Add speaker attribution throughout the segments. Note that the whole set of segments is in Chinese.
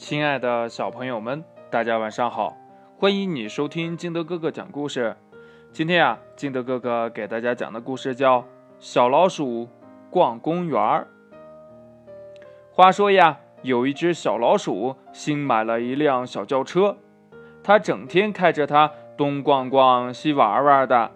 Speaker 1: 亲爱的小朋友们，大家晚上好！欢迎你收听金德哥哥讲故事。今天啊，金德哥哥给大家讲的故事叫《小老鼠逛公园儿》。话说呀，有一只小老鼠新买了一辆小轿车，它整天开着它东逛逛西玩玩的。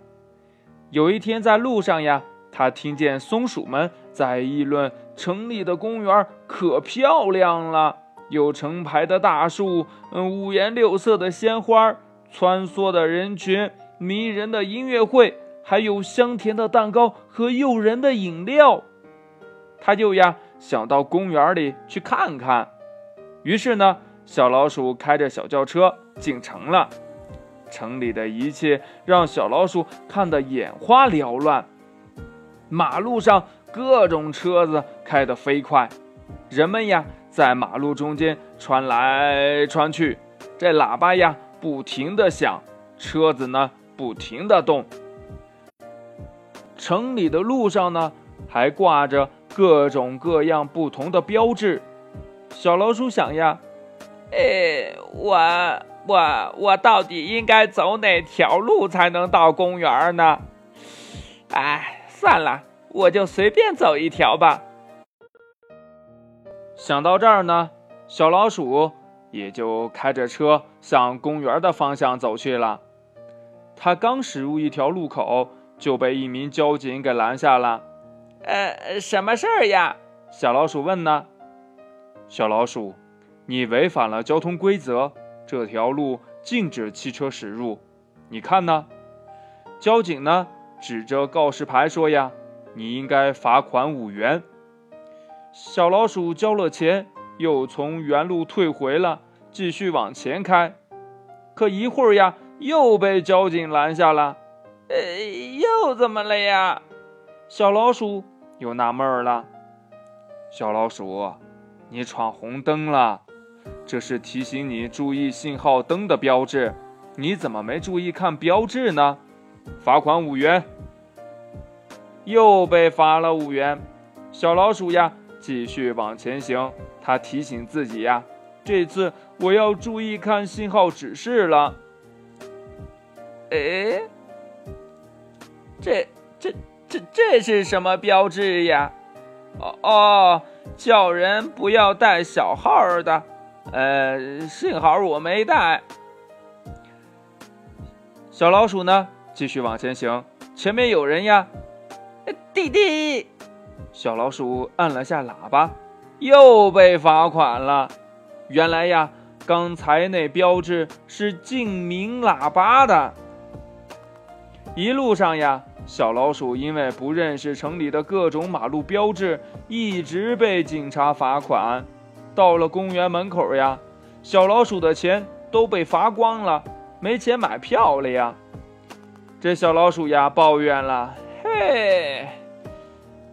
Speaker 1: 有一天在路上呀，它听见松鼠们在议论城里的公园可漂亮了。有成排的大树，嗯，五颜六色的鲜花，穿梭的人群，迷人的音乐会，还有香甜的蛋糕和诱人的饮料。他就呀想到公园里去看看。于是呢，小老鼠开着小轿车进城了。城里的一切让小老鼠看得眼花缭乱。马路上各种车子开得飞快，人们呀。在马路中间穿来穿去，这喇叭呀不停地响，车子呢不停地动。城里的路上呢还挂着各种各样不同的标志。小老鼠想呀，
Speaker 2: 哎，我我我到底应该走哪条路才能到公园呢？哎，算了，我就随便走一条吧。
Speaker 1: 想到这儿呢，小老鼠也就开着车向公园的方向走去了。他刚驶入一条路口，就被一名交警给拦下了。
Speaker 2: “呃，什么事儿呀？”
Speaker 1: 小老鼠问呢。“小老鼠，你违反了交通规则，这条路禁止汽车驶入。你看呢？”交警呢，指着告示牌说：“呀，你应该罚款五元。”小老鼠交了钱，又从原路退回了，继续往前开。可一会儿呀，又被交警拦下了。
Speaker 2: 呃，又怎么了呀？
Speaker 1: 小老鼠又纳闷儿了。小老鼠，你闯红灯了，这是提醒你注意信号灯的标志，你怎么没注意看标志呢？罚款五元。又被罚了五元。小老鼠呀。继续往前行，他提醒自己呀，这次我要注意看信号指示了。
Speaker 2: 哎，这、这、这、这是什么标志呀？哦哦，叫人不要带小号的。呃，幸好我没带。
Speaker 1: 小老鼠呢，继续往前行，前面有人呀，
Speaker 2: 弟弟。
Speaker 1: 小老鼠按了下喇叭，又被罚款了。原来呀，刚才那标志是禁鸣喇叭的。一路上呀，小老鼠因为不认识城里的各种马路标志，一直被警察罚款。到了公园门口呀，小老鼠的钱都被罚光了，没钱买票了呀。这小老鼠呀，抱怨了：“
Speaker 2: 嘿。”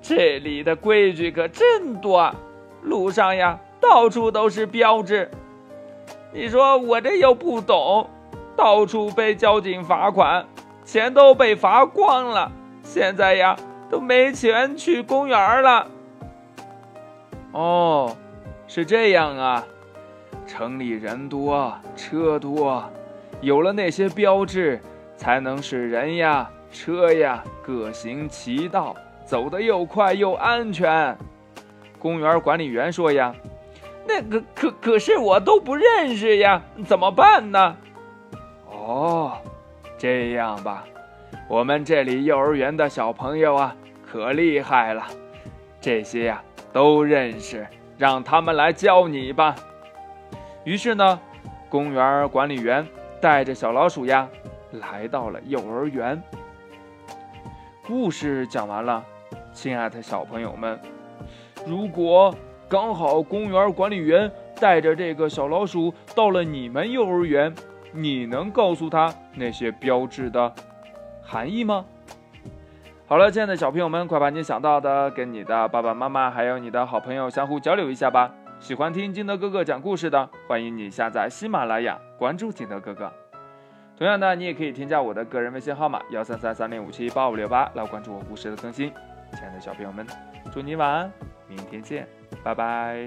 Speaker 2: 这里的规矩可真多，路上呀到处都是标志。你说我这又不懂，到处被交警罚款，钱都被罚光了，现在呀都没钱去公园了。
Speaker 1: 哦，是这样啊，城里人多车多，有了那些标志，才能使人呀车呀各行其道。走得又快又安全，公园管理员说呀：“
Speaker 2: 那个可可是我都不认识呀，怎么办呢？”
Speaker 1: 哦，这样吧，我们这里幼儿园的小朋友啊，可厉害了，这些呀都认识，让他们来教你吧。于是呢，公园管理员带着小老鼠呀，来到了幼儿园。故事讲完了。亲爱的小朋友们，如果刚好公园管理员带着这个小老鼠到了你们幼儿园，你能告诉他那些标志的含义吗？好了，亲爱的小朋友们，快把你想到的跟你的爸爸妈妈还有你的好朋友相互交流一下吧。喜欢听金德哥哥讲故事的，欢迎你下载喜马拉雅，关注金德哥哥。同样的，你也可以添加我的个人微信号码幺三三三零五七八五六八来关注我故事的更新。亲爱的小朋友们，祝你晚安，明天见，拜拜。